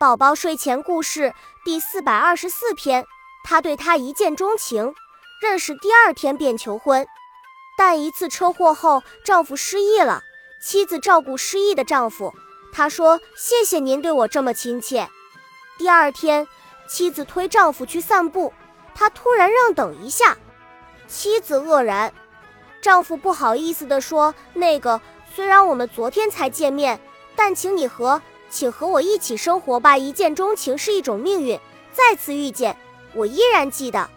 宝宝睡前故事第四百二十四篇，他对她一见钟情，认识第二天便求婚。但一次车祸后，丈夫失忆了，妻子照顾失忆的丈夫。她说：“谢谢您对我这么亲切。”第二天，妻子推丈夫去散步，他突然让等一下，妻子愕然。丈夫不好意思地说：“那个，虽然我们昨天才见面，但请你和……”请和我一起生活吧。一见钟情是一种命运，再次遇见，我依然记得。